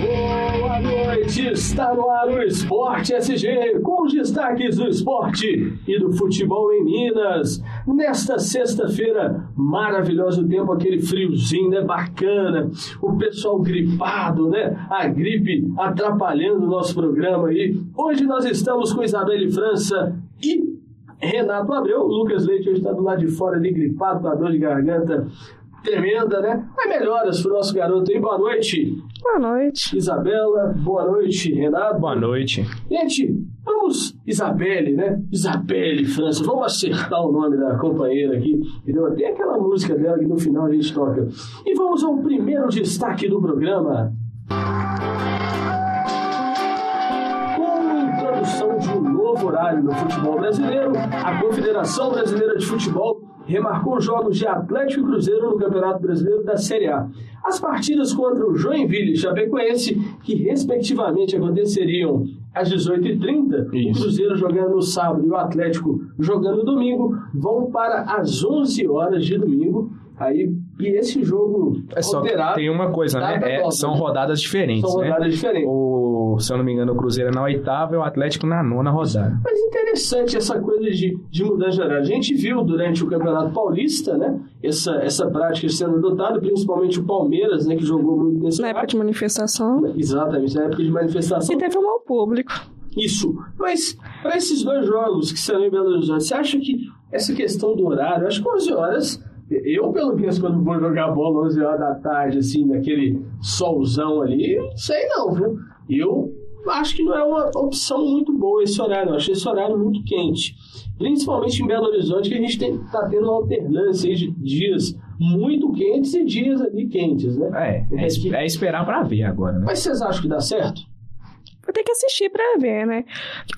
Boa noite, está no ar o Esporte SG, com os destaques do esporte e do futebol em Minas. Nesta sexta-feira, maravilhoso tempo, aquele friozinho, né? Bacana. O pessoal gripado, né? A gripe atrapalhando o nosso programa aí. Hoje nós estamos com Isabelle França e Renato Abreu. Lucas Leite hoje está do lado de fora ali, gripado, com a dor de garganta tremenda, né? Mas melhoras pro nosso garoto aí. Boa noite, Boa noite. Isabela. Boa noite, Renato. Boa noite. Gente, vamos, Isabelle, né? Isabelle França, vamos acertar o nome da companheira aqui, entendeu? Até aquela música dela que no final a gente toca. E vamos ao primeiro destaque do programa. Com introdução de um novo horário no futebol brasileiro, a Confederação Brasileira de Futebol remarcou os jogos de Atlético e Cruzeiro no Campeonato Brasileiro da Série A. As partidas contra o Joinville e Chapecoense, que respectivamente aconteceriam às 18h30, o. Cruzeiro jogando no sábado e o Atlético jogando no domingo, vão para as 11 horas de domingo. Aí, e esse jogo É só alterado, tem uma coisa, né? É, são né? rodadas diferentes, são né? rodadas diferentes. O, se eu não me engano, o Cruzeiro é na oitava e o Atlético na nona rodada. Mas interessante essa coisa de, de mudança de horário. A gente viu durante o Campeonato Paulista, né? Essa, essa prática sendo adotada, principalmente o Palmeiras, né? Que jogou muito nesse Na época de manifestação. Exatamente, na época de manifestação. E teve um mau público. Isso. Mas, para esses dois jogos que serão em Belo Horizonte, você acha que essa questão do horário, acho que 11 horas, eu pelo menos quando vou jogar bola 11 horas da tarde, assim, naquele solzão ali, sei não, viu? Eu acho que não é uma opção muito boa esse horário, eu achei esse horário muito quente. Principalmente em Belo Horizonte, que a gente tem, tá tendo uma alternância de dias muito quentes e dias ali quentes, né? É, é, es- é esperar pra ver agora, né? Mas vocês acham que dá certo? Vai ter que assistir pra ver, né?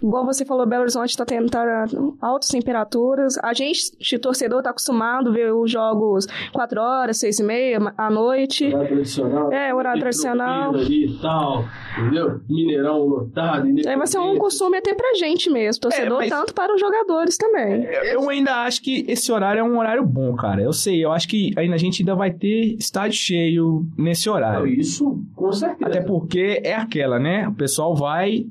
Igual você falou, Belo Horizonte tá tendo tá, altas temperaturas. A gente, de torcedor, tá acostumado a ver os jogos 4 horas, 6 e meia, à noite. Horário tradicional. É, horário tradicional. Ali e tal, entendeu? Mineirão lotado. Aí vai ser um costume até pra gente mesmo, torcedor, É, mas- tanto para os jogadores também. Eu ainda acho que esse horário é um horário bom, cara. Eu sei, eu acho que ainda a gente ainda vai ter estádio cheio nesse Não, horário. isso, com certeza. Até porque é aquela, né? O pessoal vai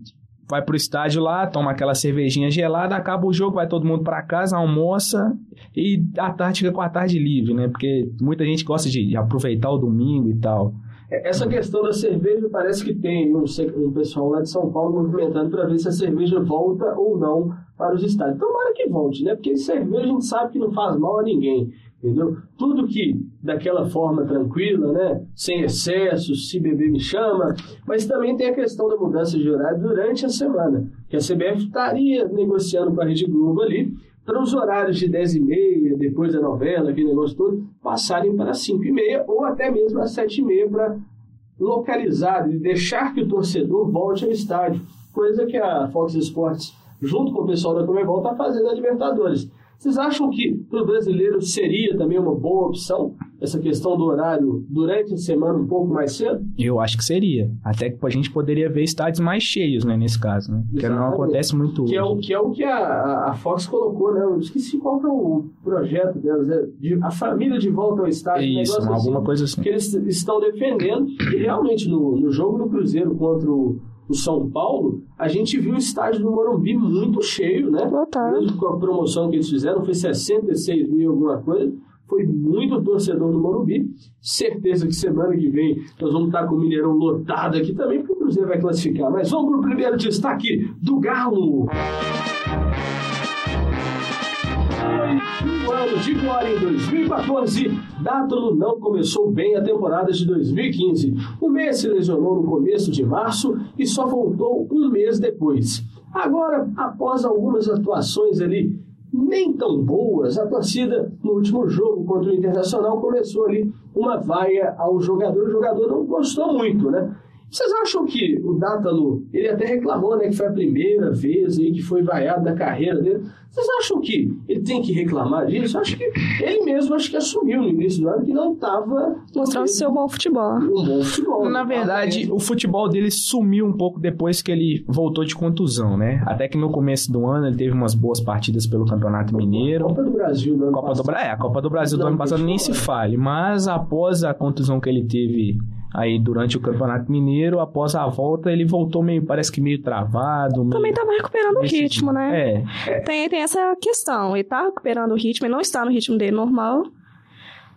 vai pro estádio lá, toma aquela cervejinha gelada, acaba o jogo, vai todo mundo pra casa, almoça e à tarde fica com a tarde livre, né? Porque muita gente gosta de aproveitar o domingo e tal. Essa questão da cerveja parece que tem um, um pessoal lá de São Paulo movimentando para ver se a cerveja volta ou não para os estádios. Tomara que volte, né? Porque cerveja a gente sabe que não faz mal a ninguém. Entendeu? Tudo que daquela forma tranquila, né? Sem excessos, se beber me chama. Mas também tem a questão da mudança de horário durante a semana. Que a CBF estaria negociando com a Rede Globo ali para os horários de 10 e meia, depois da novela, aquele negócio todo, passarem para 5 e meia ou até mesmo às 7 e meia para localizar e deixar que o torcedor volte ao estádio. Coisa que a Fox Sports, junto com o pessoal da Comebol, está fazendo na Libertadores. Vocês acham que para o brasileiro seria também uma boa opção essa questão do horário durante a semana um pouco mais cedo? Eu acho que seria. Até que a gente poderia ver estádios mais cheios, né, nesse caso, né? Que não acontece muito Que é o hoje. que, é o que a, a- Fox colocou, né? Eu esqueci qual que é o projeto delas, é de, a família de volta ao estádio. um Isso, negócio alguma assim. coisa assim. que eles estão defendendo. E realmente, no, no jogo do Cruzeiro contra o, o São Paulo, a gente viu o estádio do Morumbi muito cheio, né? Lotado. Mesmo com a promoção que eles fizeram, foi 66 mil alguma coisa. Foi muito torcedor do Morumbi. Certeza que semana que vem nós vamos estar com o Mineirão lotado aqui também, porque o Cruzeiro vai classificar. Mas vamos para o primeiro destaque do Galo. Um ano de glória em 2014, Dátulo não começou bem a temporada de 2015. O Messi se lesionou no começo de março e só voltou um mês depois. Agora, após algumas atuações ali nem tão boas, a torcida no último jogo contra o Internacional começou ali uma vaia ao jogador. O jogador não gostou muito, né? Vocês acham que o Dátalo, ele até reclamou, né, que foi a primeira vez aí que foi vaiado da carreira dele. Vocês acham que ele tem que reclamar disso? Acho que ele mesmo acho que assumiu no início do ano que não estava mostrando seu bom futebol. Um bom futebol. Na verdade, o futebol dele sumiu um pouco depois que ele voltou de contusão, né? Até que no começo do ano ele teve umas boas partidas pelo Campeonato Mineiro. Copa do Brasil do ano Copa do, passado. é, a Copa do Brasil do ano passado nem se fale, mas após a contusão que ele teve aí durante o Campeonato Mineiro, após a volta, ele voltou meio, parece que meio travado. Meio... Também tava recuperando o ritmo, né? É, Tem, tem essa questão. Ele tá recuperando o ritmo, ele não está no ritmo dele normal.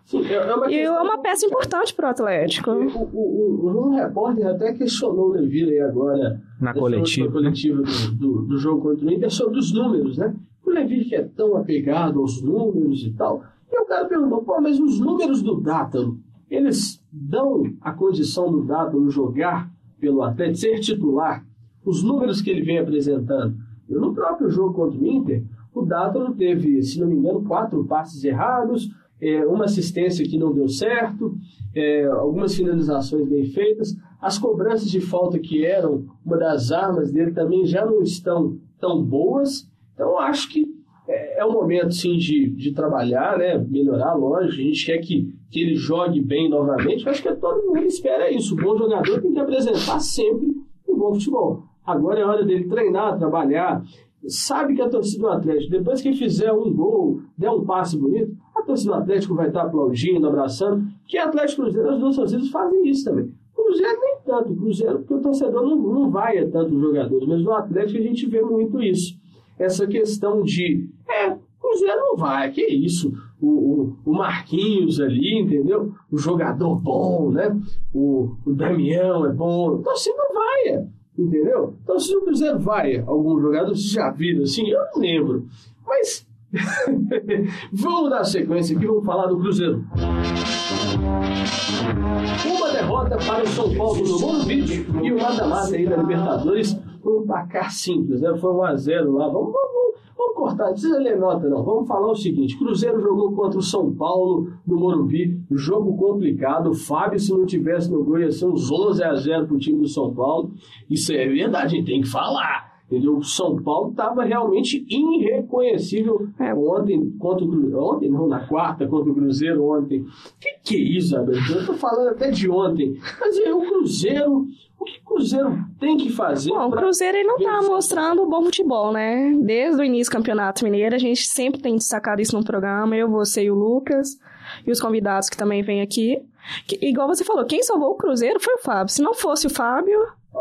Sim, é, é uma E é uma peça importante pro Atlético. O, o, o, um repórter até questionou o Levira aí agora na coletiva. né? coletiva do, do, do jogo contra o Inter sobre os números, né? O Levi que é tão apegado aos números e tal. E o cara perguntou, pô, mas os números do Dátalo, eles dão a condição do Dátalo jogar pelo Atlético, ser titular? Os números que ele vem apresentando. Eu, no próprio jogo contra o Inter, o Dátalo teve, se não me engano, quatro passes errados, é, uma assistência que não deu certo, é, algumas finalizações bem feitas. As cobranças de falta que eram uma das armas dele também já não estão tão boas. Então, acho que é, um momento, sim, de, de trabalhar, né? melhorar, lógico. A gente quer que, que ele jogue bem novamente. Eu acho que todo mundo espera isso. O bom jogador tem que apresentar sempre um bom futebol. Agora é hora dele treinar, trabalhar. Sabe que a torcida do Atlético, depois que fizer um gol, der um passe bonito, a torcida do Atlético vai estar aplaudindo, abraçando. Que Atlético Cruzeiro, as duas torcidas fazem isso também. Cruzeiro nem tanto, Cruzeiro, porque o torcedor não, não vai a tantos jogadores, mas no Atlético a gente vê muito isso. Essa questão de, é, Cruzeiro não vai, que isso, o, o, o Marquinhos ali, entendeu? O jogador bom, né? O, o Damião é bom, então assim não vai, entendeu? Então se o Cruzeiro vai, algum jogador, já viram assim, eu não lembro, mas vamos dar sequência aqui, vamos falar do Cruzeiro. Uma derrota para o São Paulo no Morumbi e o mata-mata aí da Libertadores um placar simples, né? Foi 1x0 lá. Vamos, vamos, vamos cortar, não precisa ler nota não. Vamos falar o seguinte: Cruzeiro jogou contra o São Paulo no Morumbi, jogo complicado. Fábio, se não tivesse no gol, ia ser uns 11x0 pro time do São Paulo. Isso é verdade, a gente tem que falar. Entendeu? O São Paulo estava realmente irreconhecível É. ontem contra o Cruzeiro. Ontem, não, na quarta contra o Cruzeiro ontem. Que que é isso, Abel? Eu tô falando até de ontem. Mas é o Cruzeiro. O que o Cruzeiro tem que fazer? Bom, o Cruzeiro ele não tá vencer? mostrando bom futebol, né? Desde o início do Campeonato Mineiro, a gente sempre tem destacado isso no programa, eu, você e o Lucas, e os convidados que também vêm aqui. Que, igual você falou, quem salvou o Cruzeiro foi o Fábio. Se não fosse o Fábio,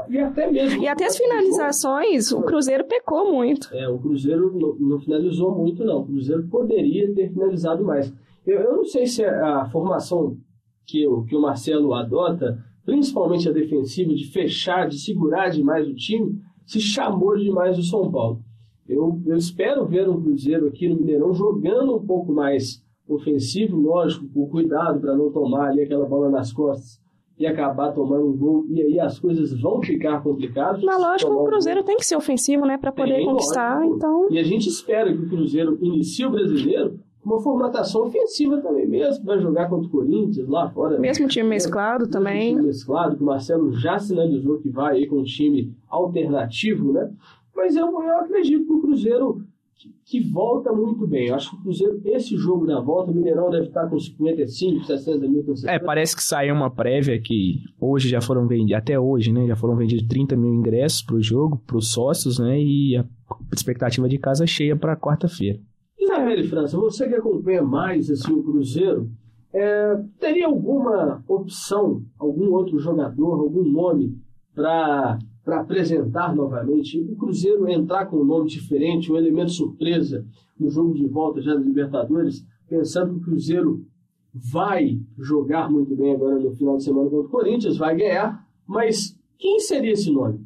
E até mesmo. e até as finalizações, o Cruzeiro pecou muito. É, o Cruzeiro não, não finalizou muito, não. O Cruzeiro poderia ter finalizado mais. Eu, eu não sei se a, a formação que, o- que o Marcelo adota, principalmente a defensiva, de fechar, de segurar demais o time, se chamou demais o São Paulo. Eu, eu espero ver um Cruzeiro aqui no Mineirão jogando um pouco mais ofensivo, lógico, com cuidado para não tomar ali aquela bola nas costas e acabar tomando um gol. E aí as coisas vão ficar complicadas. Na lógica, o um Cruzeiro tem que ser ofensivo, né? Pra poder Tem, conquistar, lógico. então... e a gente espera que o Cruzeiro inicie o brasileiro com uma formatação ofensiva também, mesmo vai jogar contra o Corinthians lá fora. Mesmo time mesclado Mesmo também. time mesclado, que o Marcelo já sinalizou que vai aí com um time alternativo, né? Mas eu, eu acredito que o Cruzeiro que, volta muito bem. Eu acho que o Cruzeiro, esse jogo da volta, o Mineirão deve estar com 55, 60 mil torcedores. É, parece que saiu uma prévia que hoje já foram vendidos, até hoje, né? Já foram vendidos 30 mil ingressos pro jogo, pros sócios, né? E a expectativa de casa cheia para quarta-feira. Isabelle França, você que acompanha mais assim, o Cruzeiro, é, teria alguma opção, algum outro jogador, algum nome para apresentar novamente? O Cruzeiro entrar com um nome diferente, um elemento surpresa no jogo de volta já da Libertadores, pensando que o Cruzeiro vai jogar muito bem agora no final de semana contra o Corinthians, vai ganhar, mas quem seria esse nome?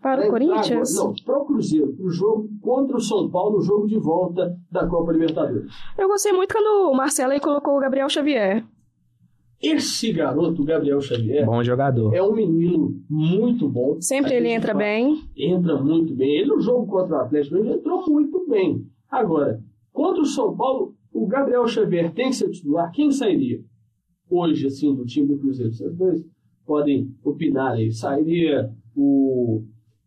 Para o Corinthians, agora- Não, para o Cruzeiro, o jogo contra o São Paulo, o jogo de volta da Copa Libertadores. eu gostei muito quando o Marcelo aí colocou o Gabriel Xavier. Esse garoto, o Gabriel Xavier, Bom jogador. é um menino muito bom. Sempre ele entra fala- bem. Entra muito bem. Ele no jogo contra o Atlético, ele entrou muito bem. Agora, contra o São Paulo, o Gabriel Xavier tem que ser titular. Quem sairia hoje, assim, do time do Cruzeiro? Vocês dois podem opinar aí. Sairia o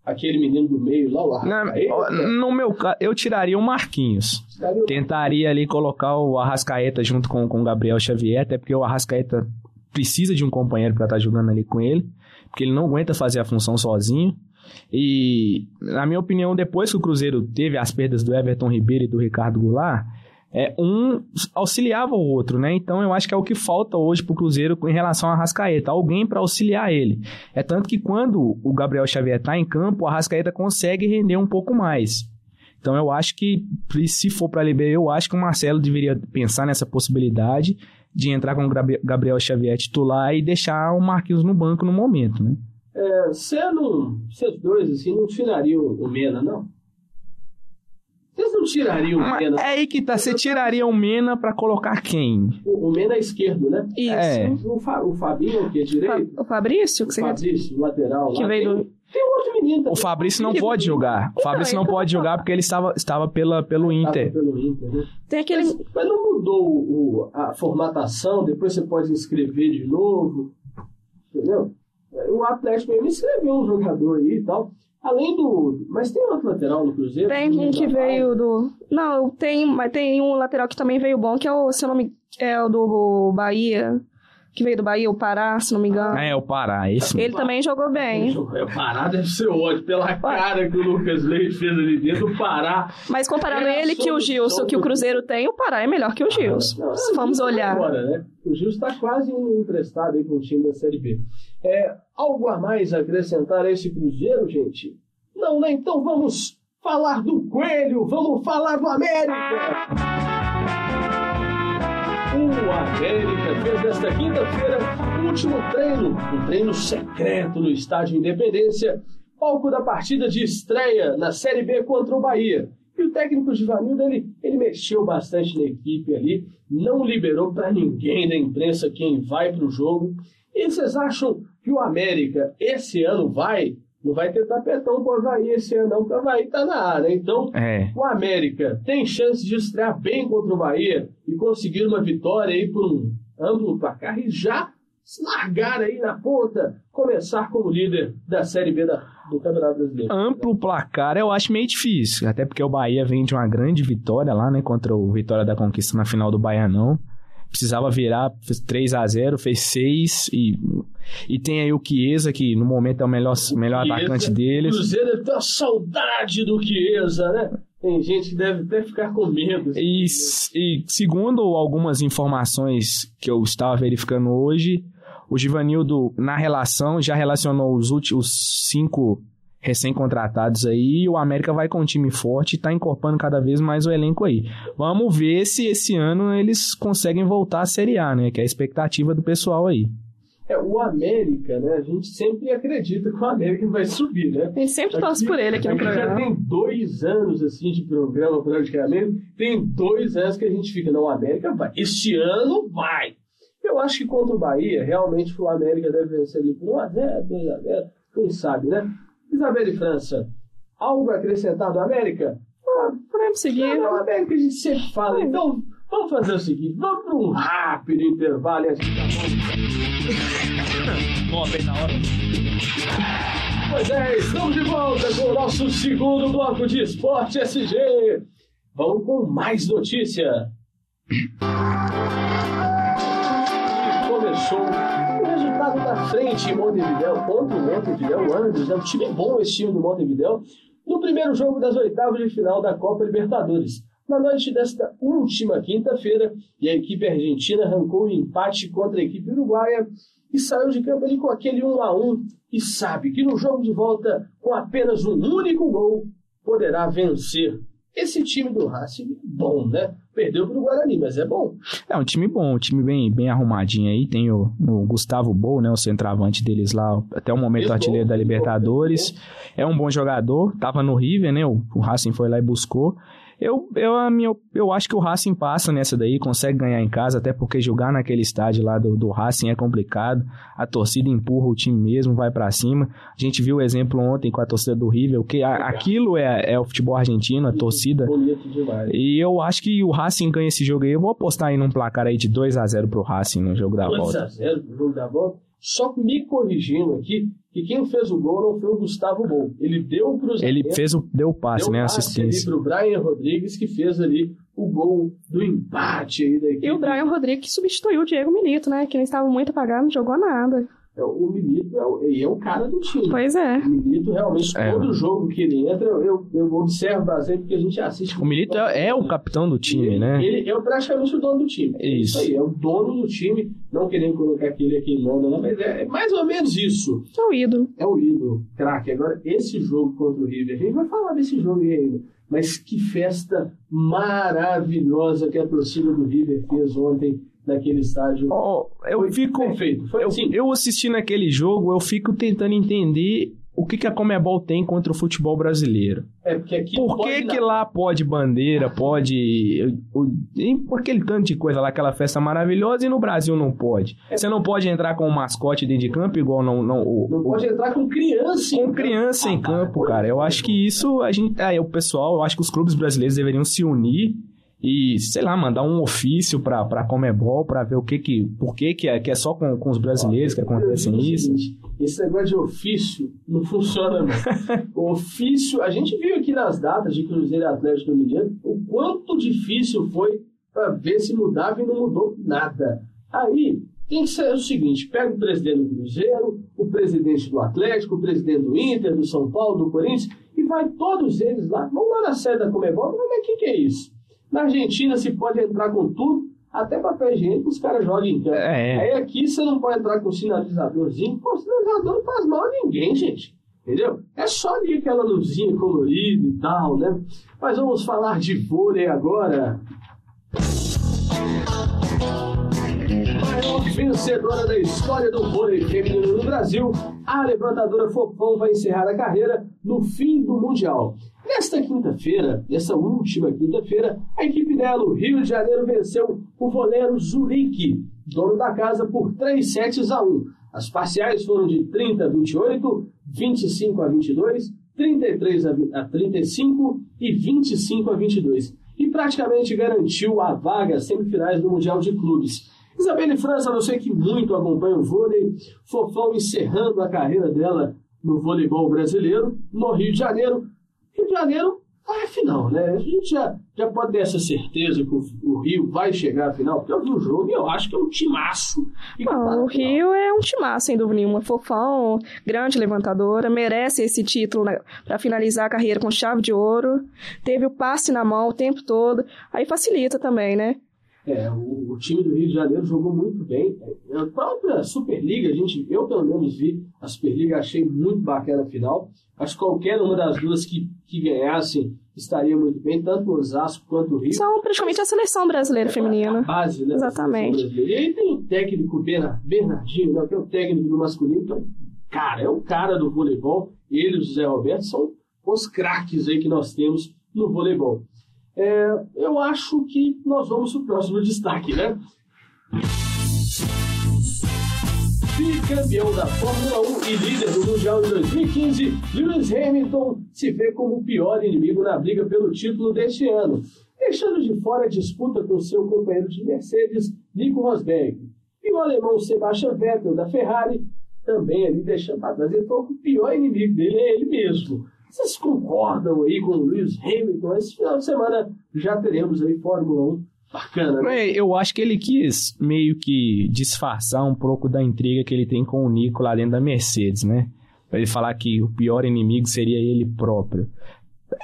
aquele menino do meio lá, o Arrascaeta? No meu caso, eu tiraria o Marquinhos. Tiraria Tentaria ali colocar o Arrascaeta junto com, com o Gabriel Xavier, até porque o Arrascaeta precisa de um companheiro para estar tá jogando ali com ele, porque ele não aguenta fazer a função sozinho. E, na minha opinião, depois que o Cruzeiro teve as perdas do Everton Ribeiro e do Ricardo Goulart, é, um auxiliava o outro, né? Então eu acho que é o que falta hoje pro Cruzeiro em relação a Rascaeta, alguém para auxiliar ele. É tanto que quando o Gabriel Xavier tá em campo, a Rascaeta consegue render um pouco mais. Então eu acho que se for para liberar, eu acho que o Marcelo deveria pensar nessa possibilidade de entrar com o Gabriel Xavier titular e deixar o Marquinhos no banco no momento, né? É, você não, vocês dois assim não tirariam o Mena, não? Vocês não tirariam o Mena? É aí que tá. Você tiraria o Mena pra colocar quem? O, o Mena é esquerdo, né? Isso. É. O, Fa, o Fabinho, que é direito? O Fabrício? Que o Fabrício, lateral. Que lá, veio do... Tem outro menino O Fabrício não pode jogar. O Fabrício não pode jogar porque ele estava, estava pela, pelo Inter. pelo Inter, né? Tem aquele... Mas, mas não mudou o, a formatação? Depois você pode inscrever de novo? Entendeu? O Atlético mesmo inscreveu um jogador aí e tal. Além do. Mas tem outro lateral no Cruzeiro? Tem um que veio do. Não, tem, mas tem um lateral que também veio bom, que é o, se não me. É o do Bahia. Que veio do Bahia, o Pará, se não me engano. É, o Pará, esse Ele também jogou bem. O Pará deve ser ótimo, pela cara que o Lucas Leite fez ali dentro, o Pará. Mas comparando ele que o Gilson, que o Cruzeiro tem, o Pará é melhor que o Gilson. Ah, não, se vamos olhar. Agora, né? O Gilson está quase emprestado aí com o time da Série B. É, algo a mais a acrescentar a esse Cruzeiro, gente? Não, né? Então vamos falar do Coelho, vamos falar do América! O América fez nesta quinta-feira o último treino, um treino secreto no Estádio Independência, palco da partida de estreia na Série B contra o Bahia. E o técnico Givanildo, ele, ele mexeu bastante na equipe ali, não liberou para ninguém da imprensa quem vai para o jogo. E vocês acham que o América esse ano vai não vai ter tapetão pro Havaí esse ano, não, porque o Havaí tá na área. Então, é. o América tem chance de estrear bem contra o Bahia e conseguir uma vitória aí por um amplo placar e já se largar aí na ponta, começar como líder da Série B da, do Campeonato Brasileiro. Amplo placar eu acho meio difícil, até porque o Bahia vem de uma grande vitória lá, né, contra o Vitória da Conquista na final do Baianão precisava virar, fez 3 a 0 fez 6 e, e tem aí o Chiesa, que no momento é o melhor, melhor Chiesa, atacante deles. O Cruzeiro deve ter uma saudade do Chiesa, né? Tem gente que deve até ficar com medo. E, e segundo algumas informações que eu estava verificando hoje, o Givanildo, na relação, já relacionou os últimos cinco recém-contratados aí, e o América vai com um time forte e tá incorporando cada vez mais o elenco aí. Vamos ver se esse ano eles conseguem voltar à Série A, né? Que é a expectativa do pessoal aí. É, o América, né? A gente sempre acredita que o América vai subir, né? A gente sempre torce por ele aqui no programa. já tem dois anos, assim, de programa praticamente. Tem dois anos que a gente fica, não, o América vai. Este ano vai. Eu acho que contra o Bahia, realmente o América deve vencer ali por 1x0, 2x0, quem sabe, né? Isabelle França, algo a acrescentar do América? Ah, podemos seguir. Não, América a gente sempre fala. Então, vamos fazer o seguinte: vamos para um rápido intervalo e a gente Bom, bem na hora. Pois é, estamos de volta com o nosso segundo bloco de Esporte SG. Vamos com mais notícia. Começou resultado da frente em Montevideo contra o Montevideo Wanderers. É um time bom esse time do Montevideo. No primeiro jogo das oitavas de final da Copa Libertadores. Na noite desta última quinta-feira, e a equipe argentina arrancou o um empate contra a equipe uruguaia e saiu de campo ali com aquele 1 a 1 e sabe que no jogo de volta, com apenas um único gol, poderá vencer. Esse time do Racing é bom, né? Perdeu pro Guarani, mas é bom. É um time bom, um time bem, bem arrumadinho aí. Tem o, o Gustavo Bol, né? O centroavante deles lá, até o momento artilheiro da Libertadores. É um bom jogador, tava no River, né? O, o Racing foi lá e buscou. Eu, eu, a minha, eu acho que o Racing passa nessa daí, consegue ganhar em casa, até porque jogar naquele estádio lá do, do Racing é complicado. A torcida empurra o time mesmo, vai para cima. A gente viu o exemplo ontem com a torcida do River, que a, aquilo é, é o futebol argentino, a torcida. E eu acho que o Racing ganha esse jogo aí. Eu vou apostar aí num placar aí de 2 a 0 pro Racing no jogo da 2 volta. 2 a 0 pro jogo da volta? Só me corrigindo aqui, que quem fez o gol não foi o Gustavo Bol. Ele deu o cruzamento. Ele fez o, deu o passe, deu né? passe Assistência. ali pro Brian Rodrigues, que fez ali o gol do empate aí da equipe. E o Brian Rodrigues que substituiu o Diego Milito, né? Que não estava muito apagado, não jogou nada. É, O Milito é o, ele é o cara do time. Pois é. O Milito, realmente, É. todo jogo que ele entra, eu, eu observo bastante, porque a gente assiste. O Milito é, é o capitão do time, ele, né? Ele é praticamente o dono do time. Isso. aí, é o dono do time. Não querendo colocar aquele aqui em manda, não, mas é, é mais ou menos isso. É o ídolo. É o ídolo, craque. Agora, esse jogo contra o River, a gente vai falar desse jogo aí ainda. Mas que festa maravilhosa que a torcida do River fez ontem naquele estádio. Ó, eu Foi fico. Perfeito. Foi Eu, assim. eu assistindo aquele jogo, eu fico tentando entender o que, que a Comebol tem contra o futebol brasileiro. É porque aqui Por que, que lá pode bandeira, pode. por aquele tanto de coisa lá, aquela festa maravilhosa, e no Brasil não pode? Você não pode entrar com um mascote dentro de campo, igual não. não, o- Não o- pode entrar com criança. em com campo. criança em campo, cara. Eu acho que isso a gente. É, o pessoal, eu acho que os clubes brasileiros deveriam se unir e, sei lá, mandar um ofício pra, pra Comebol pra ver o que que. Por que, que, é, que é só com, com os brasileiros que acontece isso. esse negócio de ofício não funciona, não. o ofício, a gente viu aqui nas datas de Cruzeiro Atlético Mineiro o quanto difícil foi para ver se mudava e não mudou nada. Aí tem que ser o seguinte: pega o presidente do Cruzeiro, o presidente do Atlético, o presidente do Inter, do São Paulo, do Corinthians, e vai todos eles lá. Vamos lá na sede da Comebol, mas o que, que é isso? Na Argentina se pode entrar com tudo, até papel higiênico os caras jogam em campo. É. Aí aqui você não pode entrar com sinalizadorzinho. Pô, sinalizador não faz mal a ninguém, gente. Entendeu? É só ali aquela luzinha colorida e tal, né? Mas vamos falar de vôlei agora. Maior vencedora da história do vôlei feminino no Brasil, a levantadora Fofão vai encerrar a carreira no fim do Mundial. Nesta quinta-feira, nessa última quinta-feira, a equipe dela, o Rio de Janeiro, venceu o voleiro Zurique, dono da casa, por 3 sets a 1. As parciais foram de 30 a 28, 25 a 22, 33 a vi- a 35 e 25 a 22. E praticamente garantiu a vaga às semifinais do Mundial de Clubes. Isabelle França, você que muito acompanha o vôlei, Fofão encerrando a carreira dela no voleibol brasileiro, no Rio de Janeiro. Rio de Janeiro vai à final, né? A gente já, já pode ter essa certeza que o, o Rio vai chegar à final, porque eu vi o jogo e eu acho que é um timaço. na o. Rio é um timaço, sem dúvida nenhuma. Fofão, grande levantadora, merece esse título para finalizar a carreira com chave de ouro. Teve o passe na mão o tempo todo. Aí facilita também, né? É, o, o time do Rio de Janeiro jogou muito bem. É, A própria Superliga, a gente, eu pelo menos vi a Superliga, achei muito bacana a final. Acho que qualquer uma das duas que, que ganhassem estaria muito bem, tanto o Osasco quanto o Rio. São praticamente a seleção brasileira A feminina. base, né? Exatamente. E aí tem o técnico Berna- Bernardinho, né, que é o técnico do masculino, é um cara, é o cara do voleibol. Ele e o José Roberto são os craques aí que nós temos no voleibol. É, eu acho que nós vamos para o próximo destaque, né? Bicampeão da Fórmula 1 e líder do Mundial de 2015, Lewis Hamilton se vê como o pior inimigo na briga pelo título deste ano, deixando de fora a disputa com seu companheiro de Mercedes, Nico Rosberg. E o alemão Sebastian Vettel, da Ferrari, também ali deixando para trás. Que o pior inimigo dele é ele mesmo. Vocês concordam aí com o Lewis Hamilton? Esse final de semana já teremos aí Fórmula 1 bacana, né? Eu acho que ele quis meio que disfarçar um pouco da intriga que ele tem com o Nico lá dentro da Mercedes, né? Pra ele falar que o pior inimigo seria ele próprio.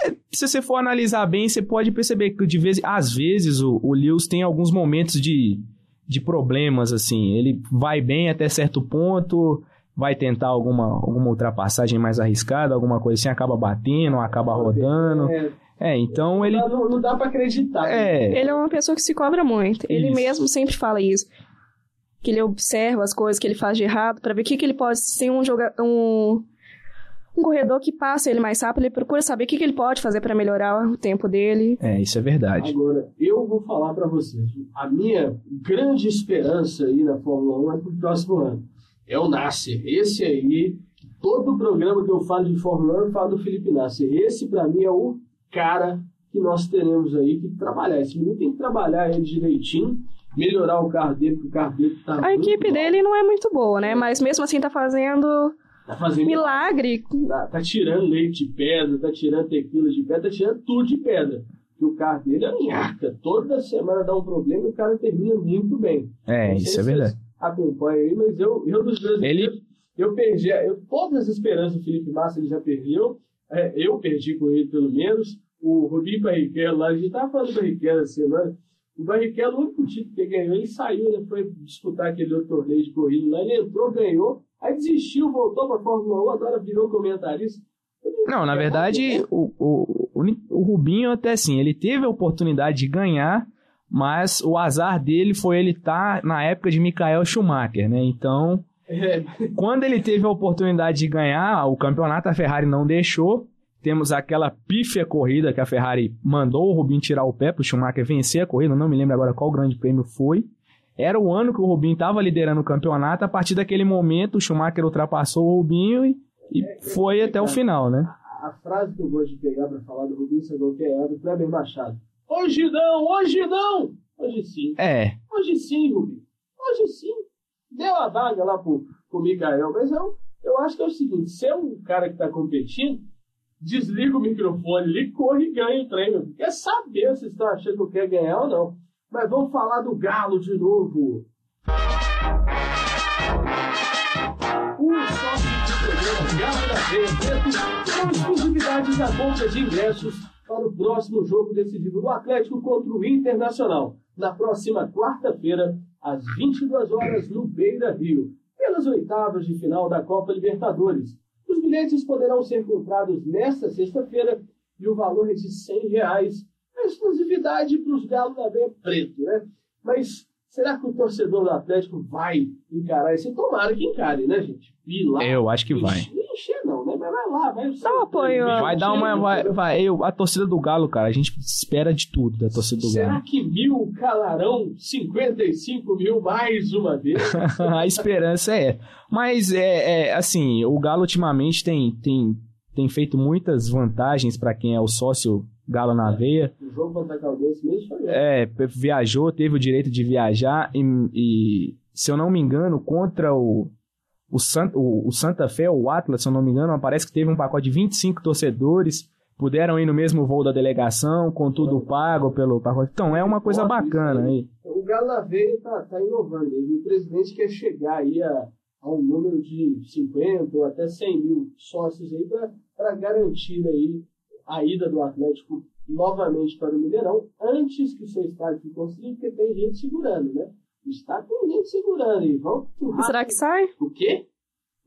É, se você for analisar bem, você pode perceber que de vez, às vezes o, o Lewis tem alguns momentos de, de problemas, assim. Ele vai bem até certo ponto, vai tentar alguma, alguma ultrapassagem mais arriscada, alguma coisa assim, acaba batendo, acaba rodando. É, É, então ele. não, não dá para acreditar. É, Ele é uma pessoa que se cobra muito. Ele Isso. mesmo sempre fala isso. Que ele observa as coisas que ele faz de errado para ver o que, que ele pode ser um jogador. Um, um corredor que passa ele mais rápido, ele procura saber o que, que ele pode fazer para melhorar o tempo dele. é, isso é verdade. Agora, eu vou falar para vocês. A minha grande esperança aí na Fórmula 1 é pro próximo ano. É o Nasser. Esse aí, todo programa que eu falo de Fórmula 1, eu falo do Felipe Nasser. Esse, para mim, é o cara que nós teremos aí que trabalhar. Esse menino tem que trabalhar ele direitinho. melhorar o carro dele, porque o carro dele tá. A equipe mal. dele não é muito boa, né? Mas mesmo assim tá fazendo tá fazendo milagre. Tá, tá tirando leite de pedra, tá tirando tequila de pedra, tá tirando tudo de pedra. E o carro dele é minhaca. Toda semana dá um problema e o cara termina muito bem. É, isso é se verdade. Acompanha aí, mas eu, eu dos brasileiros, Ele- eu perdi, eu, todas as esperanças do Felipe Massa ele já perdeu. É, eu perdi com ele, pelo menos. O Rubinho Barrichello lá, a gente tava falando do Barrichello essa semana. O Barrichello, o único título que ganhou, ele saiu, né? Foi disputar aquele outro torneio de corrida lá. Ele entrou, ganhou, aí desistiu, voltou pra Fórmula 1, agora virou comentarista. Não, na verdade, o, o, o, o Rubinho até assim, ele teve a oportunidade de ganhar, mas o azar dele foi ele estar na época de Michael Schumacher, né? Então, É, quando ele teve a oportunidade de ganhar o campeonato, a Ferrari não deixou. Temos aquela pífia corrida que a Ferrari mandou o Rubinho tirar o pé para o Schumacher vencer a corrida, não me lembro agora qual grande prêmio foi. Era o ano que o Rubinho estava liderando o campeonato, a partir daquele momento o Schumacher ultrapassou o Rubinho e, e foi até o final, né? a frase que eu gosto de pegar pra falar do Rubinho que é a do Kleber Machado. Hoje não, hoje não! Hoje sim. É, Hoje sim, Rubinho. Hoje sim. Deu a vaga lá pro, pro Mikael, mas eu, eu acho que é o seguinte, se é um cara que tá competindo, desliga o microfone ali, corre e ganha o treino. Quer saber se estão achando que quer ganhar ou não. Mas vamos falar do Galo de novo. O sócio do programa Galo da Veia Preto com exclusividade da compra de ingressos para o próximo jogo decisivo do Atlético contra o Internacional, na próxima quarta-feira, às 22 horas, no Beira Rio, pelas oitavas de final da Copa Libertadores. Os bilhetes poderão ser comprados nesta sexta-feira e o valor é de 100 reais. A exclusividade para os galos da veia preto, né? Mas será que o torcedor do Atlético vai encarar esse? Tomara que encare, né, gente? Lá. eu acho que vai. Encher, encher não, né? Mas vai lá, vai. Dá um apoio, Vai dar uma. Vai, vai, eu, a torcida do Galo, cara, a gente espera de tudo da torcida do Será Galo. que mil calarão 55 mil mais uma vez? a esperança é. Mas é, é, assim, o Galo ultimamente tem, tem, tem feito muitas vantagens para quem é o sócio Galo na veia. o jogo contra a Caldense mesmo foi É, viajou, teve o direito de viajar e, e, se eu não me engano, contra o, o, San, o, o Santa Fé, o Atlas, se eu não me engano, parece que teve um pacote de 25 torcedores, puderam ir no mesmo voo da delegação, com tudo pago pelo pacote. Então, é uma coisa bacana aí. O Galo na veia tá, tá inovando. O presidente quer chegar aí a, a um número de 50 ou até 100 mil sócios aí para garantir aí a ida do Atlético novamente para o Mineirão antes que o seu estádio fique construído, porque tem gente segurando, né? O estádio tem gente segurando aí. Vamos. Será que sai? O quê?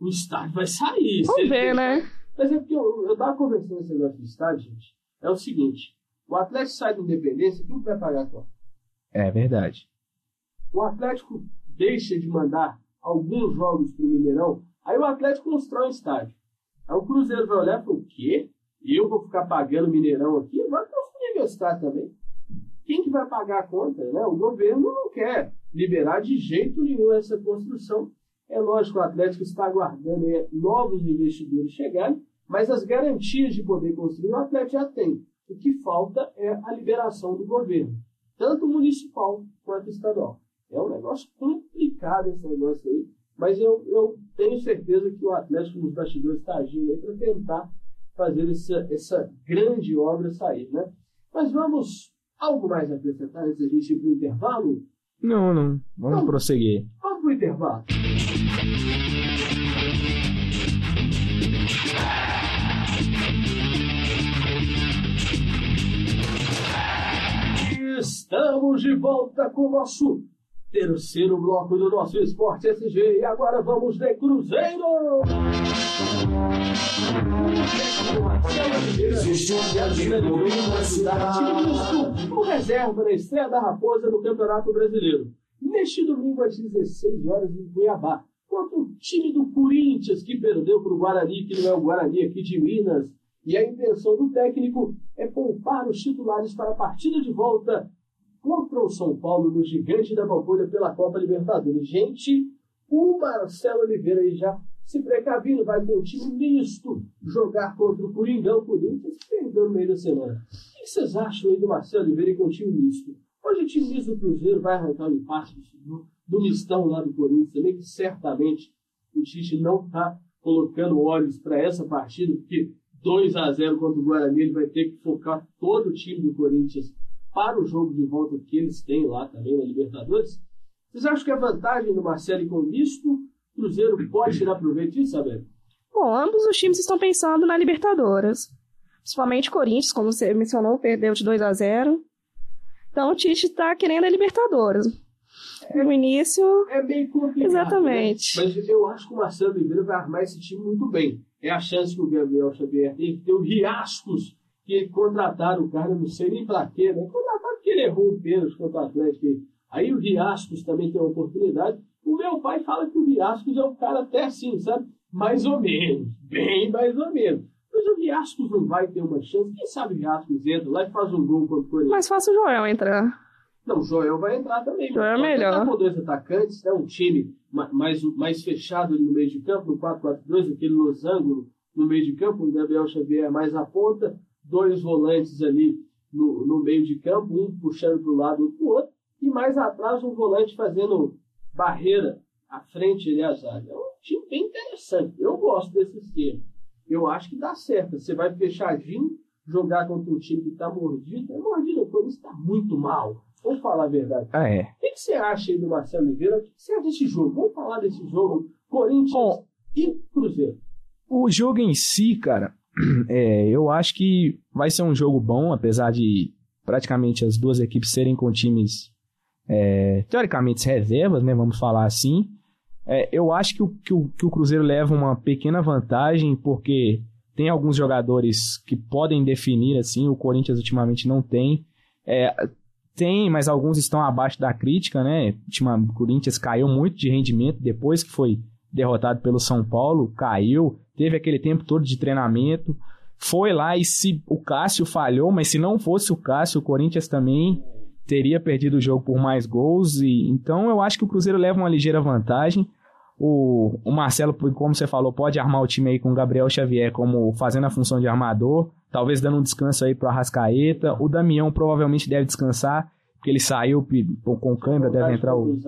O estádio vai sair. Vamos ver, né? Mas é porque eu, eu tava conversando esse negócio do estádio, gente. É o seguinte: o Atlético sai da Independência, quem que vai pagar a conta? É verdade. O Atlético deixa de mandar alguns jogos pro Mineirão, aí o Atlético constrói um estádio. Aí o Cruzeiro vai olhar e o quê? Eu vou ficar pagando Mineirão aqui? Vai construir meu estádio também. Quem que vai pagar a conta? Né? O governo não quer liberar de jeito nenhum essa construção. É lógico, o Atlético está aguardando aí novos investidores chegarem, mas as garantias de poder construir o Atlético já tem. O que falta é a liberação do governo, tanto municipal quanto estadual. É um negócio complicado esse negócio aí, mas eu, eu tenho certeza que o Atlético nos bastidores está agindo aí para tentar fazer essa, essa grande obra sair, né? Mas vamos, algo mais acrescentar antes da gente ir para o intervalo? Não, não. Vamos Não. prosseguir. Vamos para o intervalo. Estamos de volta com o nosso terceiro bloco do nosso Esporte SG. E agora vamos de Cruzeiro! Existe um amigo na cidade. O reserva na estreia da Raposa no Campeonato Brasileiro. Neste domingo às 16 horas em Cuiabá, contra o time do Corinthians, que perdeu para o Guarani, que não é o Guarani aqui de Minas. E a intenção do técnico é poupar os titulares para a partida de volta contra o São Paulo no Gigante da Pampulha pela Copa Libertadores. Gente, o Marcelo Oliveira aí já se precavindo, vai com o time misto jogar contra o Coringão Corinthians, perdeu no meio da semana. O que vocês acham aí do Marcelo Oliveira com o time misto? Hoje o time do Cruzeiro vai arrancar o empate do, do mistão lá do Corinthians também, que certamente o Tite não está colocando olhos para essa partida, porque 2 a 0 contra o Guarani, ele vai ter que focar todo o time do Corinthians para o jogo de volta que eles têm lá também na Libertadores. Vocês acham que a vantagem do Marcelo com misto, Cruzeiro pode tirar proveito disso, Isabel? Bom, ambos os times estão pensando na Libertadores. Principalmente Corinthians, como você mencionou, perdeu de 2 a 0 Então o Tite está querendo a Libertadores. No início. É bem complicado. Exatamente. Né? Mas eu acho que o Marcelo Oliveira vai armar esse time muito bem. É a chance que o Gabriel Xavier tem que ter o Riascos, que contrataram o cara, não sei nem pra quê, né? Contrataram porque ele errou um pênalti contra o Atlético. Aí o Riascos também tem uma oportunidade. O meu pai fala que o Riascos é um cara até assim, sabe? Mais ou menos. Bem mais ou menos. Mas o Riascos não vai ter uma chance. Quem sabe o Riascos entra lá e faz um gol contra o Corinthians. Mas faça o Joel entrar. Não, o Joel vai entrar também. Joel é melhor. Com dois atacantes, né, um time mais, mais fechado no meio de campo, no 4-4-2, aquele losango no meio de campo, o Gabriel Xavier mais à ponta, dois volantes ali no, no meio de campo, um puxando para o lado, outro para o outro, e mais atrás um volante fazendo barreira à frente ali a zaga. É um time bem interessante. Eu gosto desse esquema. Eu acho que dá certo. Você vai fechadinho, jogar contra um time que está mordido. É mordido, o Corinthians está muito mal. Vamos falar a verdade. Ah, é. O que, você acha aí do Marcelo Oliveira? O que você acha desse jogo? Vamos falar desse jogo. Corinthians Bom, e Cruzeiro. O jogo em si, cara, é, eu acho que vai ser um jogo bom, apesar de praticamente as duas equipes serem com times é, teoricamente reservas, né? Vamos falar assim. É, eu acho que o, que, o, que o Cruzeiro leva uma pequena vantagem, porque tem alguns jogadores que podem definir assim, o Corinthians ultimamente não tem. É, tem, mas alguns estão abaixo da crítica, né? O Corinthians caiu muito de rendimento depois que foi derrotado pelo São Paulo, caiu, teve aquele tempo todo de treinamento, foi lá e se o Cássio falhou, mas se não fosse o Cássio, o Corinthians também teria perdido o jogo por mais gols e então eu acho que o Cruzeiro leva uma ligeira vantagem. O, o Marcelo, como você falou, pode armar o time aí com o Gabriel Xavier como fazendo a função de armador talvez dando um descanso aí pro Arrascaeta. O Damião provavelmente deve descansar, porque ele saiu com câimbra, deve entrar o.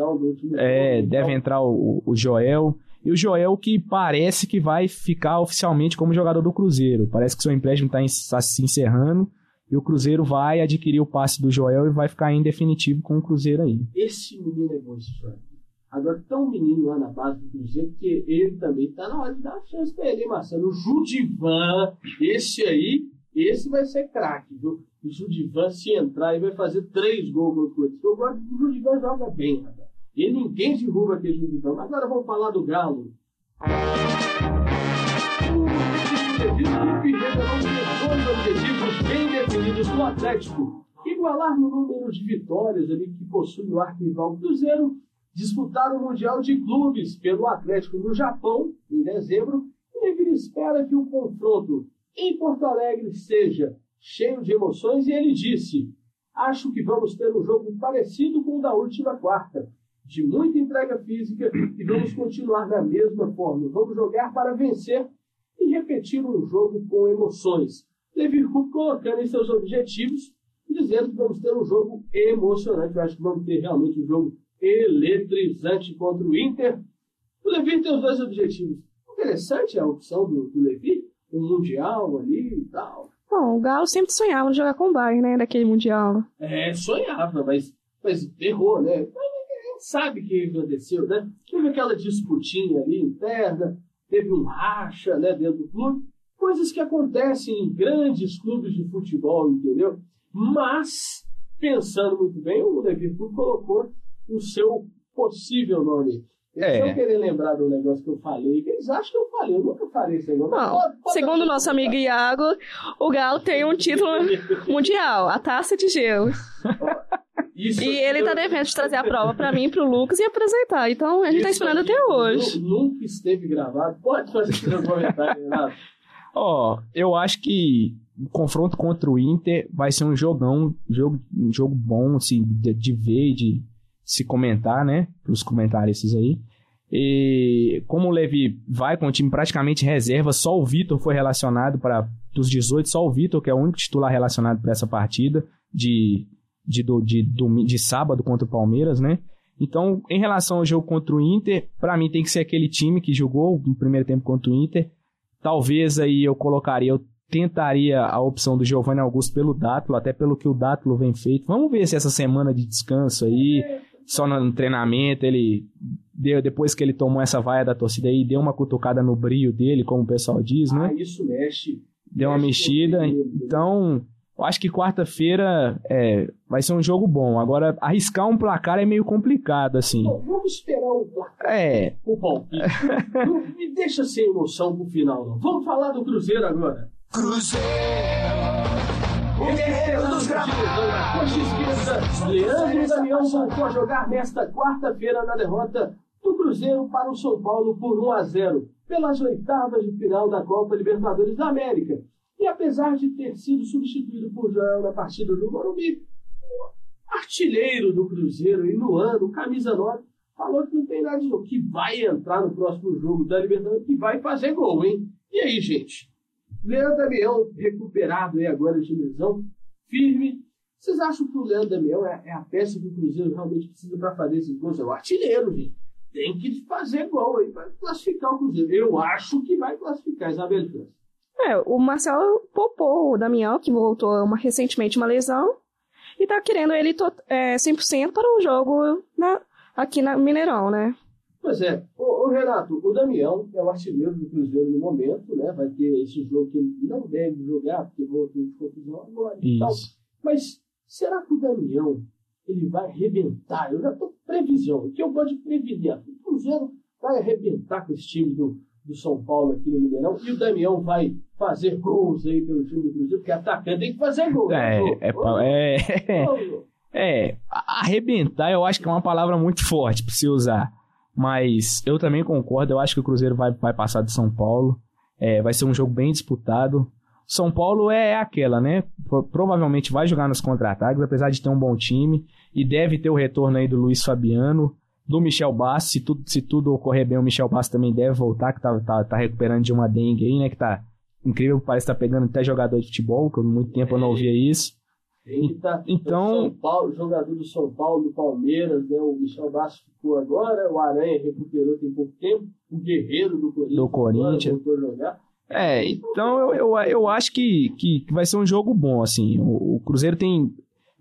É, deve entrar o, o Joel. E o Joel que parece que vai ficar oficialmente como jogador do Cruzeiro. Parece que seu empréstimo está tá se encerrando. E o Cruzeiro vai adquirir o passe do Joel e vai ficar em definitivo com o Cruzeiro aí. Esse menino é bom, Joel. Agora, tão menino lá na base do Cruzeiro que ele também tá na hora de dar chance pra ele, hein, Marcelo? O Judivan, esse aí, esse vai ser craque, viu? O Judivan, se entrar, ele vai fazer três gols contra o Corinthians. Eu gosto o Judivan joga bem, rapaz. E ninguém derruba aquele Judivan. Agora vamos falar do Galo. O dois objetivos bem definidos no Atlético. Igualar no número de vitórias ali que possui o arquival Cruzeiro, disputar o Mundial de Clubes pelo Atlético no Japão, em dezembro, e ele espera que o confronto em Porto Alegre seja cheio de emoções e ele disse: Acho que vamos ter um jogo parecido com o da última quarta, de muita entrega física e vamos continuar da mesma forma. Vamos jogar para vencer e repetir um jogo com emoções. Coupe colocando em seus objetivos, dizendo que vamos ter um jogo emocionante. Eu acho que vamos ter realmente um jogo eletrizante contra o Inter. O Levi tem os dois objetivos. Interessante a opção do, do Levi um Mundial ali e tal. Bom, o Galo sempre sonhava de jogar com o Bayern, né? Daquele Mundial. É, sonhava, mas, mas errou, né? A gente sabe o que aconteceu, né? Teve aquela disputinha ali interna, teve um racha né, dentro do clube. Coisas que acontecem em grandes clubes de futebol, entendeu? Mas, pensando muito bem, o Liverpool colocou o seu possível nome é. Se eu querer lembrar do negócio que eu falei, eles acham que eu falei, eu nunca falei isso aí. Não, pode, pode segundo o nosso amigo Iago, o Galo tem um título mundial, a taça de gelo. Isso e ele tá devendo de trazer a prova para mim e pro Lucas e apresentar. Então a gente tá esperando até hoje. Nunca esteve gravado. Pode fazer seu comentário, Renato. Ó, oh, eu acho que o confronto contra o Inter vai ser um jogão, jogo, um jogo bom, assim, de, de ver, de se comentar, né? Para os comentaristas aí. E como o Levi vai com o time praticamente reserva, só o Vitor foi relacionado para dos 18, só o Vitor, que é o único titular relacionado para essa partida, de, de, de, do, de sábado contra o Palmeiras, né? Então, em relação ao jogo contra o Inter, para mim tem que ser aquele time que jogou no primeiro tempo contra o Inter. Talvez aí eu colocaria, eu tentaria a opção do Giovanni Augusto pelo Dátulo, até pelo que o Dátulo vem feito. Vamos ver se essa semana de descanso aí, só no treinamento, ele deu, depois que ele tomou essa vaia da torcida aí, deu uma cutucada no brilho dele, como o pessoal diz, né? Ah, isso mexe. Deu uma mexe mexida. Então, eu acho que quarta-feira é, vai ser um jogo bom. Agora, arriscar um placar é meio complicado, assim. Bom, vamos esperar o placar. É, O palpite. não me deixa sem emoção pro final, não. Vamos falar do Cruzeiro agora. O guerreiro dos gramados. Coxa esquerda, Leandro Damião voltou a jogar nesta quarta-feira na derrota do Cruzeiro para o São Paulo por 1 a 0 pelas oitavas de final da Copa Libertadores da América. E apesar de ter sido substituído por Joel na partida do Morumbi, o artilheiro do Cruzeiro e no ano, camisa 9, falou que não tem nada de novo, que vai entrar no próximo jogo da Libertadores, que vai fazer gol, hein? E aí, gente? Leandro Damião, recuperado aí agora de lesão, firme. Vocês acham que o Leandro Damião é, é a peça que o Cruzeiro realmente precisa para fazer esses gols? É o artilheiro, gente. Tem que fazer gol aí para classificar o Cruzeiro. Eu acho que vai classificar, Isabel França. É, o Marcelo poupou o Damião, que voltou uma, recentemente uma lesão, e tá querendo ele to, é, 100% para o jogo na, aqui na Mineirão, né? Pois é. Ô, Renato, o Damião é o artilheiro do Cruzeiro no momento, né? Vai ter esse jogo que ele não deve jogar, porque voltou de confusão agora e tal. isso. Mas será que o Damião ele vai arrebentar? Eu já estou previsão, que eu gosto de prevenir. O Cruzeiro vai arrebentar com esse time do, do São Paulo aqui no Mineirão e o Damião vai fazer gols aí pelo time do Cruzeiro, porque atacante tem que fazer gol. É, né? é, é, é, arrebentar eu acho que é uma palavra muito forte pra se usar. Mas eu também concordo, eu acho que o Cruzeiro vai, vai passar de São Paulo. É, vai ser um jogo bem disputado. São Paulo é, é aquela, né? Pro- provavelmente vai jogar nos contra-ataques, apesar de ter um bom time. E deve ter o retorno aí do Luiz Fabiano, do Michel Bassi. Se tudo, se tudo ocorrer bem, o Michel Bassi também deve voltar, que tá, tá, tá recuperando de uma dengue aí, né? Que tá incrível, parece que tá pegando até jogador de futebol, que há muito tempo eu não ouvia isso. Tem que tá, Então- o São Paulo, jogador do São Paulo, do Palmeiras, né? O Michel Bastos ficou agora, o Aranha recuperou tem pouco tempo, o Guerreiro do Corinthians, Do Corinthians. voltou a jogar. É, então eu, eu, eu acho que, que, que vai ser um jogo bom, assim. O, o Cruzeiro tem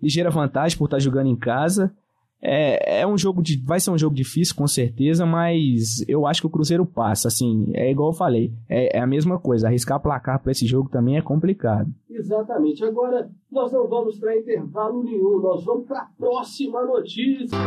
ligeira vantagem por estar jogando em casa. É, é um jogo de. Vai ser um jogo difícil, com certeza, mas eu acho que o Cruzeiro passa, assim. É igual eu falei. É, é a mesma coisa. Arriscar placar para esse jogo também é complicado. Exatamente. Agora, nós não vamos para intervalo nenhum, nós vamos para a próxima notícia.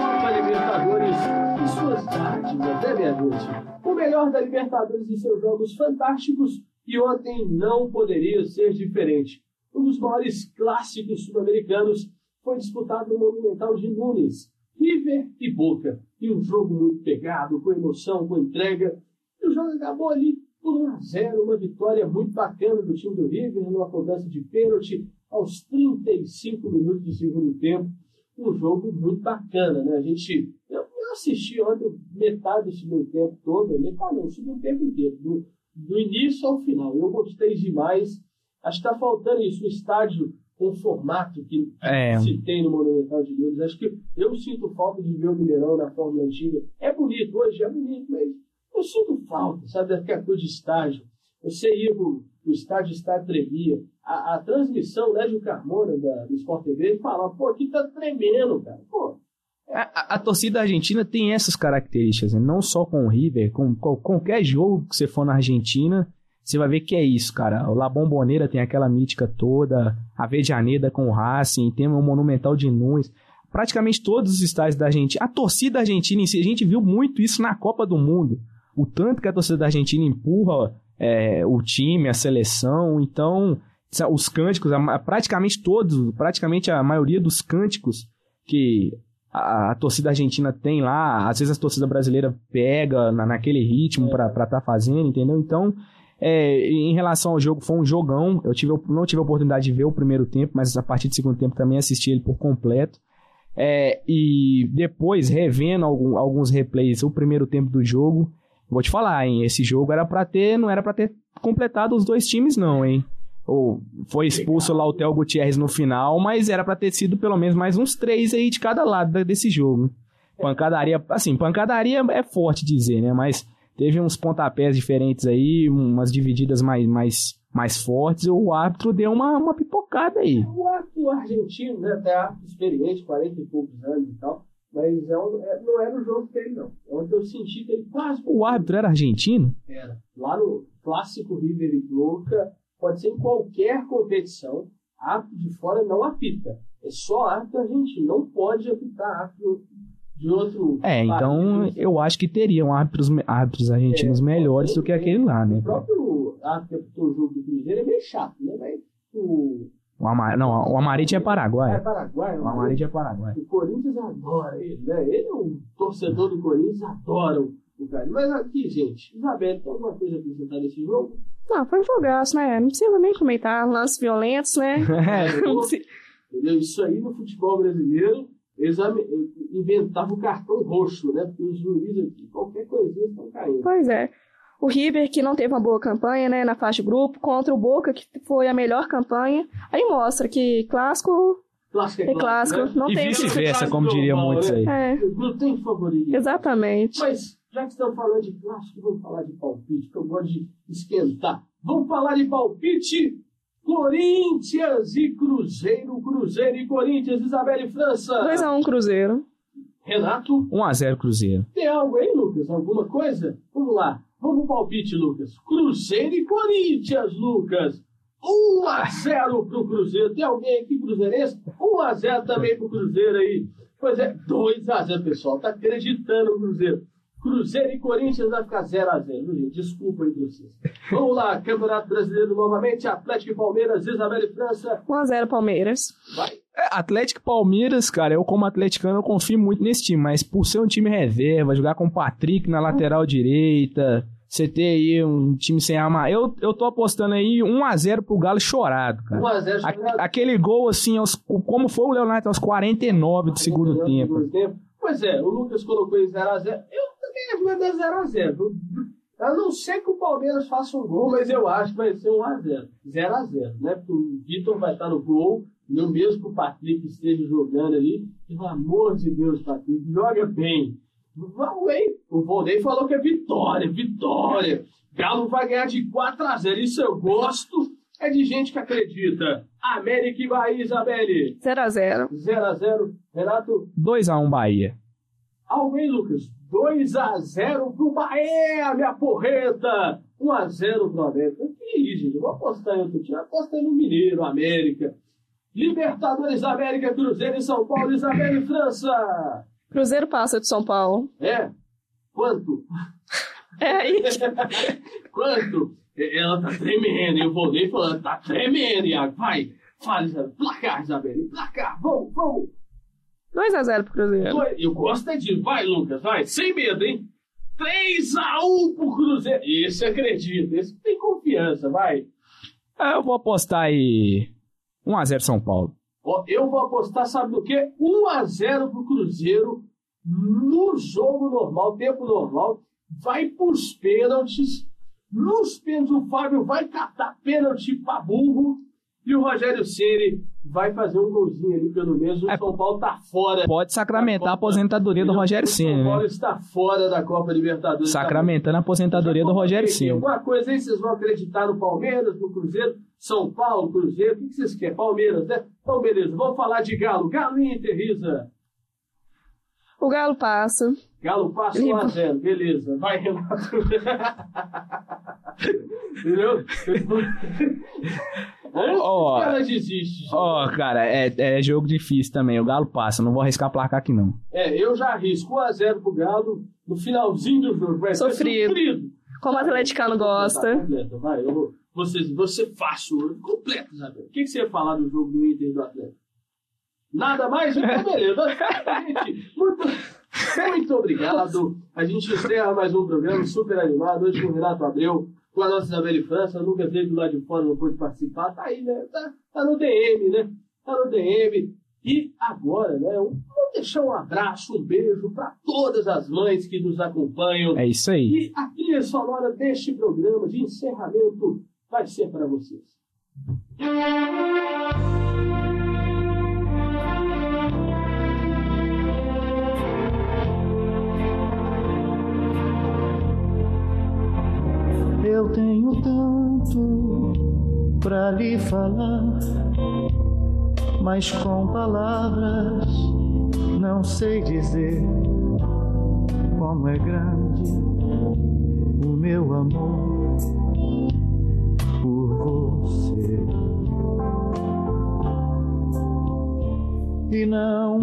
Copa Libertadores e suas né, gente? O melhor da Libertadores e seus jogos fantásticos, e ontem não poderia ser diferente. Um dos maiores clássicos sul-americanos foi disputado no Monumental de Nunes, River e Boca. E um jogo muito pegado, com emoção, com entrega. E o jogo acabou ali por 1 a 0 uma vitória muito bacana do time do River, numa cobrança de pênalti aos 35 minutos do segundo tempo. Um jogo muito bacana, né? A gente. Eu, eu assisti ontem metade do segundo tempo todo, metade não, o segundo tempo inteiro, do, do início ao final. Eu gostei demais. Acho que está faltando isso, um estádio com formato que É. se tem no Monumental de Nunes. Acho que eu sinto falta de ver o Mineirão na forma antiga. É bonito, hoje é bonito, mas eu sinto falta, sabe, daquela coisa de estádio. Você ia pro, pro estádio Estádio Trevia, a, a transmissão, né, de Carmona, da, do Sport TV, ele falava, pô, aqui tá tremendo, cara. Pô, A, a- a torcida argentina tem essas características, né? não só com o River, com, com qualquer jogo que você for na Argentina, você vai ver que é isso, cara. O La Bombonera tem aquela mítica toda, a Vejaneda com o Racing, tem o Monumental de Nunes. Praticamente todos os estádios da Argentina. A torcida argentina em si, a gente viu muito isso na Copa do Mundo. O tanto que a torcida da Argentina empurra é, o time, a seleção. Então, os cânticos, praticamente todos, praticamente a maioria dos cânticos que a, a torcida argentina tem lá, às vezes a torcida brasileira pega na, naquele ritmo pra estar tá fazendo, entendeu? Então, é, em relação ao jogo, foi um jogão. Eu tive, não tive a oportunidade de ver o primeiro tempo, mas a partir do segundo tempo também assisti ele por completo. É, e depois, revendo algum- alguns replays, o primeiro tempo do jogo, vou te falar, hein? Esse jogo era para ter, não era para ter completado os dois times, não, hein? ou foi expulso lá o Theo Gutierrez no final, mas era pra ter sido pelo menos mais uns três aí de cada lado desse jogo. Pancadaria, assim, pancadaria é forte dizer, né? Mas teve uns pontapés diferentes aí, umas divididas mais, mais, mais fortes, o árbitro deu uma, uma pipocada aí. O árbitro argentino, né, até árbitro experiente, 40 e poucos anos e tal, mas é um- é- não era o jogo dele, não. É onde eu senti que ele quase O árbitro era argentino? era. Lá no clássico River e Boca, pode ser em qualquer competição, árbitro de fora não apita. É só árbitro argentino, não pode apitar árbitro de outro É, então país. eu acho que teriam árbitros, árbitros argentinos É, melhores do que aquele lá, né? O próprio árbitro que o jogo do Cruzeiro é meio chato, né? Mas o... O Amar... Não, o Amarite é É Paraguai. Paraguai, O Amarite é Paraguai. O Corinthians adora ele, né? Ele é um torcedor do Corinthians, adora o cara. Mas aqui, gente, Isabel, tem alguma coisa a acrescentar nesse jogo? Não, foi um jogaço, né? Não precisa nem comentar. Lances violentos, né? Não precisa- Entendeu? Isso aí no futebol brasileiro, eles inventavam o cartão roxo, né? Porque os juízes aqui, qualquer coisinha estão caindo. Pois é. O River, que não teve uma boa campanha, né, na faixa de grupo, contra o Boca, que foi a melhor campanha. Aí mostra que clássico Clássico é é clássico, né? não E tem... vice-versa, como diriam muitos aí. É, Não tem favorito. exatamente. Mas, já que estamos falando de clássico, vamos falar de palpite, que eu gosto de esquentar. Vamos falar de palpite? Corinthians e Cruzeiro, Cruzeiro e Corinthians, Isabelle França. 2x1 Cruzeiro. Renato, 1x0 Cruzeiro. tem algo aí, Lucas? Alguma coisa? Vamos lá. Vamos pro palpite, Lucas. Cruzeiro e Corinthians, Lucas. 1 a 0 pro Cruzeiro. Tem alguém aqui cruzeirense? 1 a 0 também pro Cruzeiro aí. Pois é, 2 a 0 pessoal. Tá acreditando no Cruzeiro. Cruzeiro e Corinthians vai ficar 0 a 0 viu, gente? Desculpa aí vocês. Vamos lá, Campeonato Brasileiro novamente. Atlético e Palmeiras, Isabel e França. 1x0 Palmeiras. Vai. É, Atlético e Palmeiras, cara, eu como atleticano eu confio muito nesse time, mas por ser um time reserva, jogar com o Patrick na lateral direita, você ter aí um time sem arma, eu, eu tô apostando aí 1x0 pro Galo chorado, 1 cara. a 0 A- aquele gol, assim, aos, como foi o Leonardo aos 49 do segundo tempo. Pois é, o Lucas colocou em 0x0. Eu vai dar 0x0. A não ser que o Palmeiras faça um gol, mas eu acho que vai ser 1x0. 0x0, né? Porque o Vitor vai estar no gol, não mesmo que o Patrick esteja jogando ali. Pelo amor de Deus, Patrick, joga bem. Vamos, hein? O Volney falou que é vitória, vitória. Galo vai ganhar de 4x0. Isso eu gosto. É de gente que acredita. América e Bahia, Isabelle. 0x0. 0x0. Renato. 2x1 Bahia. Alguém, Lucas? 2 a 0 pro Bahia, minha porreta! 1 a 0 pro América. Que é isso, gente? Eu vou apostar em outro time. Aposta no Mineiro, América. Libertadores América, Cruzeiro e São Paulo, Isabel e França. Cruzeiro passa de São Paulo. É? Quanto? É aí. Quanto? Ela tá tremendo. Eu voltei falando, tá tremendo, Iago. Vai. Fala, Isabel. Placar, Isabel. Placar. Vamos, vamos. 2x0 pro Cruzeiro. Eu gosto é disso. Vai, Lucas, vai. Sem medo, hein? 3x1 pro Cruzeiro. Esse acredita. Esse tem confiança, vai. Ah, eu vou apostar aí 1x0 São Paulo. Eu vou apostar, sabe do quê? 1x0 pro Cruzeiro no jogo normal, tempo normal. Vai pros pênaltis. Nos pênaltis, o Fábio vai catar pênalti pra burro. E o Rogério Ceni vai fazer um golzinho ali, pelo menos. O É. São Paulo tá fora. Pode sacramentar a aposentadoria do Rogério O São Ceni, Paulo né? está fora da Copa Libertadores. Sacramentando a aposentadoria do Rogério Ceni. Alguma coisa aí vocês vão acreditar no Palmeiras, no Cruzeiro, São Paulo, Cruzeiro, o que que vocês querem? Palmeiras, né? Então, beleza, vamos falar de Galo. Galo Inter, Risa. O Galo passa. Galo passa Limpo. 1x0, beleza. Vai, Renato. Entendeu? Ó. desiste. Ó, cara, é, é jogo difícil também. O Galo passa. Não vou arriscar placar aqui, não. É, eu já arrisco 1x0 pro Galo no finalzinho do jogo. Vai ser Sofrido. sofrido. Como o atleticano gosta. completa, vai. Eu vou, você, você fácil, completo, Isabel. O que, que você ia falar do jogo do Inter e do Atlético? Nada mais? Então, beleza. Gente, muito, muito obrigado. A gente encerra mais um programa super animado. Hoje com o Renato Abreu, com a nossa Isabelle França. Nunca veio do lado de fora, não pôde participar. Tá aí, né? Tá, tá no DM, né? Tá no DM. E agora, né? um- Vamos deixar um abraço, um beijo para todas as mães que nos acompanham. É isso aí. E a trilha sonora deste programa de encerramento vai ser para vocês. Eu tenho tanto pra lhe falar, mas com palavras não sei dizer como é grande o meu amor por você. E não